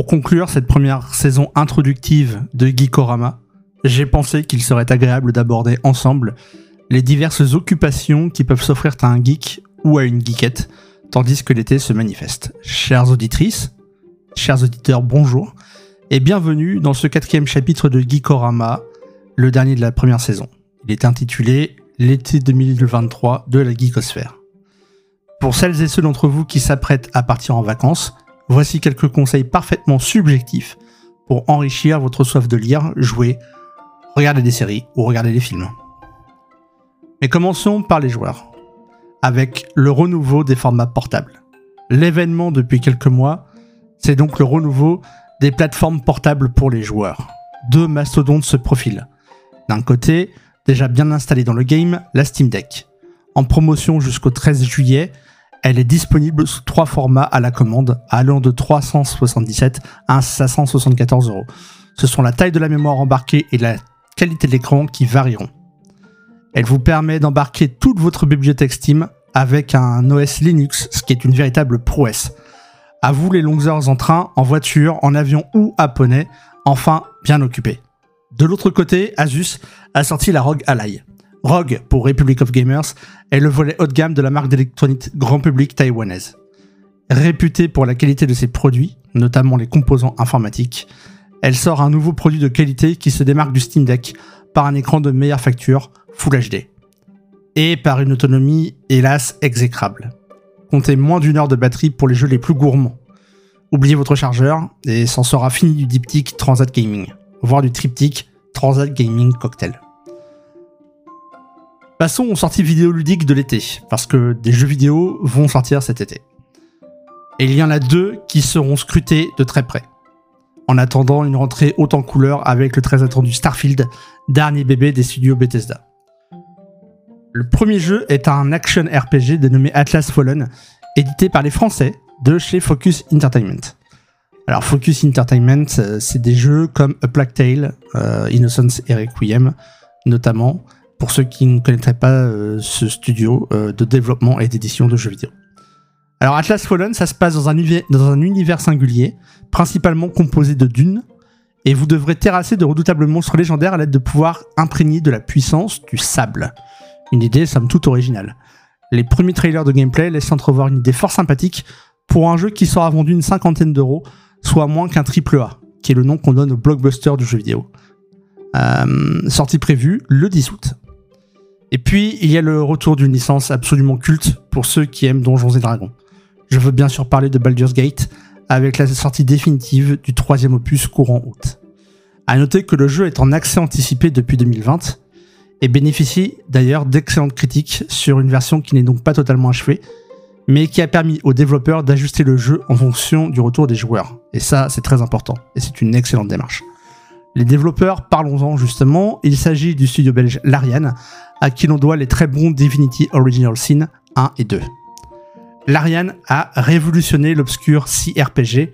Pour conclure cette première saison introductive de Geekorama, j'ai pensé qu'il serait agréable d'aborder ensemble les diverses occupations qui peuvent s'offrir à un geek ou à une geekette, tandis que l'été se manifeste. Chères auditrices, chers auditeurs, bonjour, et bienvenue dans ce quatrième chapitre de Geekorama, le dernier de la première saison. Il est intitulé L'été 2023 de la geekosphère. Pour celles et ceux d'entre vous qui s'apprêtent à partir en vacances, voici quelques conseils parfaitement subjectifs pour enrichir votre soif de lire, jouer, regarder des séries ou regarder des films. Mais commençons par les joueurs, avec le renouveau des formats portables. L'événement depuis quelques mois, c'est donc le renouveau des plateformes portables pour les joueurs. Deux mastodontes se profilent. D'un côté, déjà bien installé dans le game, la Steam Deck. En promotion jusqu'au 13 juillet, elle est disponible sous trois formats à la commande, allant de 377 à 574 euros. Ce sont la taille de la mémoire embarquée et la qualité de l'écran qui varieront. Elle vous permet d'embarquer toute votre bibliothèque Steam avec un OS Linux, ce qui est une véritable prouesse. À vous les longues heures en train, en voiture, en avion ou à poney, enfin bien occupé. De l'autre côté, Asus a sorti la ROG Ally. ROG, pour Republic of Gamers, est le volet haut de gamme de la marque d'électronique grand public taïwanaise. Réputée pour la qualité de ses produits, notamment les composants informatiques, elle sort un nouveau produit de qualité qui se démarque du Steam Deck par un écran de meilleure facture, Full HD, et par une autonomie, hélas, exécrable. Comptez moins d'une heure de batterie pour les jeux les plus gourmands. Oubliez votre chargeur, et s'en sera fini du diptyque Transat Gaming, voire du triptyque Transat Gaming Cocktail. Passons aux sorties vidéoludiques de l'été, parce que des jeux vidéo vont sortir cet été. Et il y en a deux qui seront scrutés de très près. En attendant une rentrée haute en couleur avec le très attendu Starfield, dernier bébé des studios Bethesda. Le premier jeu est un action RPG dénommé Atlas Fallen, édité par les Français de chez Focus Entertainment. Alors Focus Entertainment, euh, c'est des jeux comme A Plague Tale, euh, Innocence et Requiem, notamment, pour ceux qui ne connaîtraient pas euh, ce studio euh, de développement et d'édition de jeux vidéo. Alors Atlas Fallen, ça se passe dans un, univers singulier, principalement composé de dunes, et vous devrez terrasser de redoutables monstres légendaires à l'aide de pouvoirs imprégnés de la puissance du sable. Une idée somme toute originale. Les premiers trailers de gameplay laissent entrevoir une idée fort sympathique pour un jeu qui sera vendu une cinquantaine d'euros, soit moins qu'un triple A, qui est le nom qu'on donne au blockbuster du jeu vidéo. Euh, sortie prévue le 10 août. Et puis, il y a le retour d'une licence absolument culte pour ceux qui aiment Donjons et Dragons. Je veux bien sûr parler de Baldur's Gate, avec la sortie définitive du troisième opus courant août. A noter que le jeu est en accès anticipé depuis 2020, et bénéficie d'ailleurs d'excellentes critiques sur une version qui n'est donc pas totalement achevée, mais qui a permis aux développeurs d'ajuster le jeu en fonction du retour des joueurs. Et ça, c'est très important, et c'est une excellente démarche. Les développeurs, parlons-en justement, il s'agit du studio belge Larian, à qui l'on doit les très bons Divinity Original Sin 1 et 2. Larian a révolutionné l'obscur C-RPG,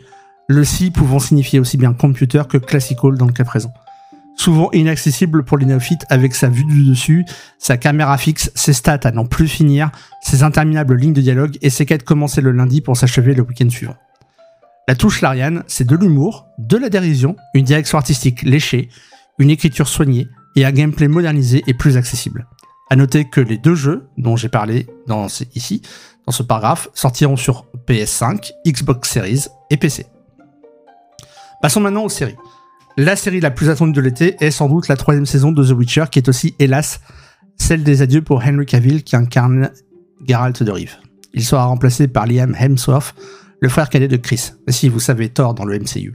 le C pouvant signifier aussi bien computer que classical dans le cas présent. Souvent inaccessible pour les néophytes avec sa vue du dessus, sa caméra fixe, ses stats à n'en plus finir, ses interminables lignes de dialogue et ses quêtes commencées le lundi pour s'achever le week-end suivant. La touche Larian, c'est de l'humour, de la dérision, une direction artistique léchée, une écriture soignée et un gameplay modernisé et plus accessible. À noter que les deux jeux dont j'ai parlé dans ici, dans ce paragraphe, sortiront sur PS5, Xbox Series et PC. Passons maintenant aux séries. La série la plus attendue de l'été est sans doute la troisième saison de The Witcher, qui est aussi, hélas, celle des adieux pour Henry Cavill qui incarne Geralt de Rive. Il sera remplacé par Liam Hemsworth, le frère cadet de Chris, si vous savez Thor dans le MCU.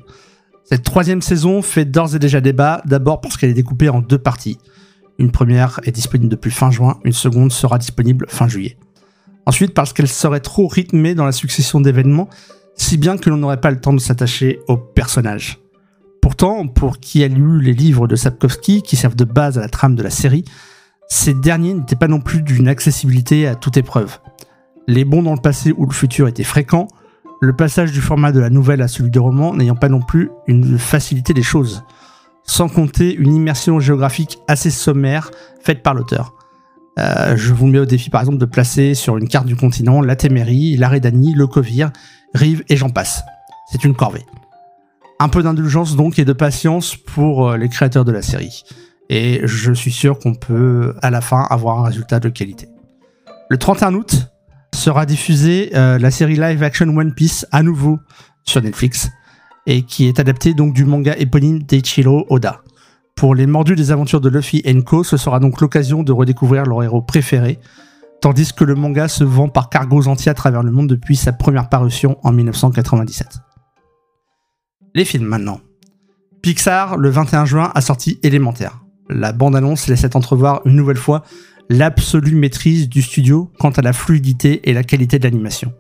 Cette troisième saison fait d'ores et déjà débat, d'abord parce qu'elle est découpée en deux parties. Une première est disponible depuis fin juin, une seconde sera disponible fin juillet. Ensuite parce qu'elle serait trop rythmée dans la succession d'événements, si bien que l'on n'aurait pas le temps de s'attacher aux personnages. Pourtant, pour qui a lu les livres de Sapkowski qui servent de base à la trame de la série, ces derniers n'étaient pas non plus d'une accessibilité à toute épreuve. Les bons dans le passé ou le futur étaient fréquents, le passage du format de la nouvelle à celui du roman n'ayant pas non plus une facilité des choses, sans compter une immersion géographique assez sommaire faite par l'auteur. Euh, je vous mets au défi par exemple de placer sur une carte du continent la Témérie, la Rédanie, le Covir, Rive et j'en passe. C'est une corvée. Un peu d'indulgence donc et de patience pour euh, les créateurs de la série. Et je suis sûr qu'on peut à la fin avoir un résultat de qualité. Le 31 août sera diffusée euh, la série live action One Piece à nouveau sur Netflix et qui est adaptée donc du manga éponyme d'Eichiro Oda. Pour les mordus des aventures de Luffy Co, ce sera donc l'occasion de redécouvrir leur héros préféré, tandis que le manga se vend par cargos entiers à travers le monde depuis sa première parution en 1997. Les films maintenant. Pixar, le 21 juin, a sorti Élémentaire. La bande-annonce laissait entrevoir une nouvelle fois l'absolue maîtrise du studio quant à la fluidité et la qualité de l'animation.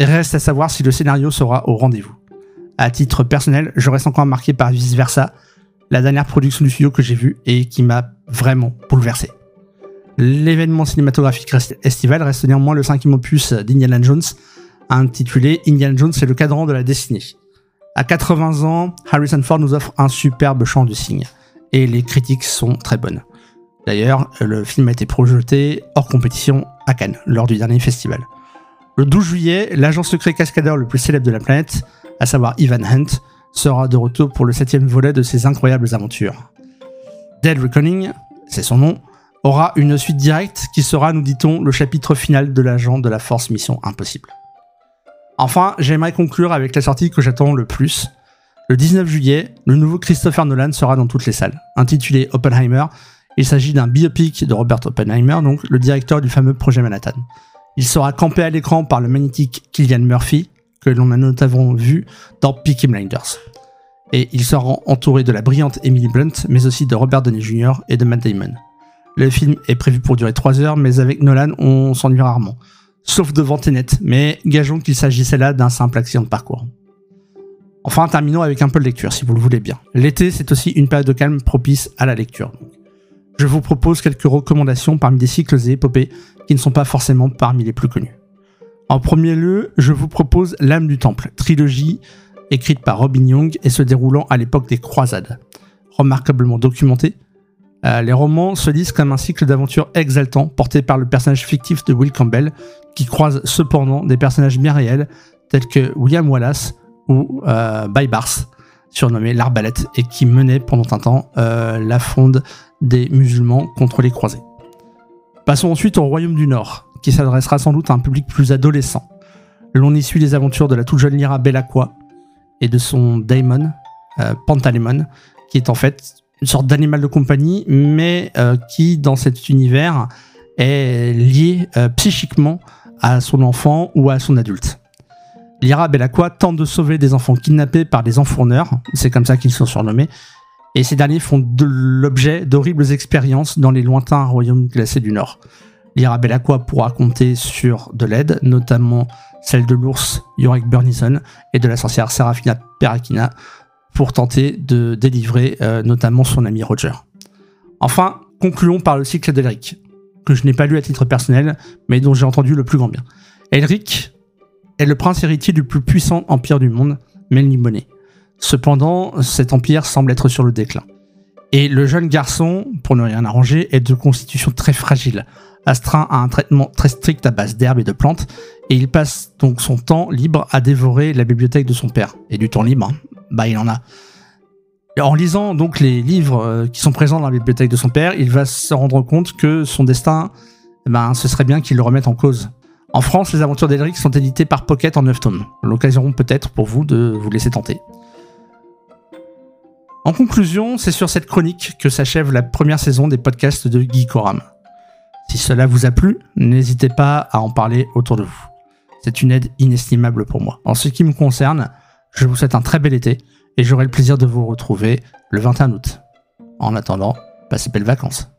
Reste à savoir si le scénario sera au rendez-vous. À titre personnel, je reste encore marqué par Vice Versa, la dernière production du studio que j'ai vue et qui m'a vraiment bouleversé. L'événement cinématographique estival reste néanmoins le cinquième opus d'Indiana Jones, intitulé Indiana Jones et le cadran de la destinée. À 80 ans, Harrison Ford nous offre un superbe chant du cygne, et les critiques sont très bonnes. D'ailleurs, le film a été projeté hors compétition à Cannes, lors du dernier festival. Le 12 juillet, l'agent secret cascadeur le plus célèbre de la planète, à savoir Ivan Hunt, sera de retour pour le septième volet de ses incroyables aventures. Dead Reckoning, c'est son nom, aura une suite directe qui sera, nous dit-on, le chapitre final de l'agent de la Force Mission Impossible. Enfin, j'aimerais conclure avec la sortie que j'attends le plus. Le 19 juillet, le nouveau Christopher Nolan sera dans toutes les salles. Intitulé Oppenheimer, il s'agit d'un biopic de Robert Oppenheimer, donc le directeur du fameux projet Manhattan. Il sera campé à l'écran par le magnétique Killian Murphy, que l'on a notamment vu dans Peaky Blinders. Et il sera entouré de la brillante Emily Blunt, mais aussi de Robert Downey Jr. et de Matt Damon. Le film est prévu pour durer 3 heures, mais avec Nolan, on s'ennuie rarement. Sauf devant Tenet, mais gageons qu'il s'agissait là d'un simple accident de parcours. Enfin, terminons avec un peu de lecture, si vous le voulez bien. L'été, c'est aussi une période de calme propice à la lecture. Je vous propose quelques recommandations parmi des cycles et épopées qui ne sont pas forcément parmi les plus connus. En premier lieu, je vous propose L'âme du temple, trilogie écrite par Robin Young et se déroulant à l'époque des croisades. Remarquablement documentée, euh, les romans se lisent comme un cycle d'aventures exaltant porté par le personnage fictif de Will Campbell, qui croise cependant des personnages bien réels tels que William Wallace ou euh, Baybars, surnommé l'Arbalète, et qui menait pendant un temps euh, la fronde des musulmans contre les croisés. Passons ensuite au Royaume du Nord, qui s'adressera sans doute à un public plus adolescent. L'on y suit les aventures de la toute jeune Lyra Bellaqua et de son daimon, euh, Pantalemon, qui est en fait une sorte d'animal de compagnie, mais euh, qui, dans cet univers, est lié euh, psychiquement à son enfant ou à son adulte. Lyra Bellaqua tente de sauver des enfants kidnappés par des enfourneurs, c'est comme ça qu'ils sont surnommés, et ces derniers font l'objet d'horribles expériences dans les lointains royaumes glacés du Nord. Lyra Bellaqua pourra compter sur de l'aide, notamment celle de l'ours Yorick Burnison et de la sorcière Serafina Perakina, pour tenter de délivrer euh, notamment son ami Roger. Enfin, concluons par le cycle d'Elric, que je n'ai pas lu à titre personnel, mais dont j'ai entendu le plus grand bien. Elric est le prince héritier du plus puissant empire du monde, Melniboné. Cependant, cet empire semble être sur le déclin. Et le jeune garçon, pour ne rien arranger, est de constitution très fragile, astreint à un traitement très strict à base d'herbes et de plantes, et il passe donc son temps libre à dévorer la bibliothèque de son père. Et du temps libre, hein, bah il en a. en lisant donc les livres euh, qui sont présents dans la bibliothèque de son père, il va se rendre compte que son destin, eh ben, ce serait bien qu'il le remette en cause. En France, les aventures d'Elric sont éditées par Pocket en 9 tomes. L'occasion peut-être pour vous de vous laisser tenter. En conclusion, c'est sur cette chronique que s'achève la première saison des podcasts de Guy. Si cela vous a plu, n'hésitez pas à en parler autour de vous. C'est une aide inestimable pour moi. En ce qui me concerne, je vous souhaite un très bel été et j'aurai le plaisir de vous retrouver le 21 août. En attendant, passez belles vacances.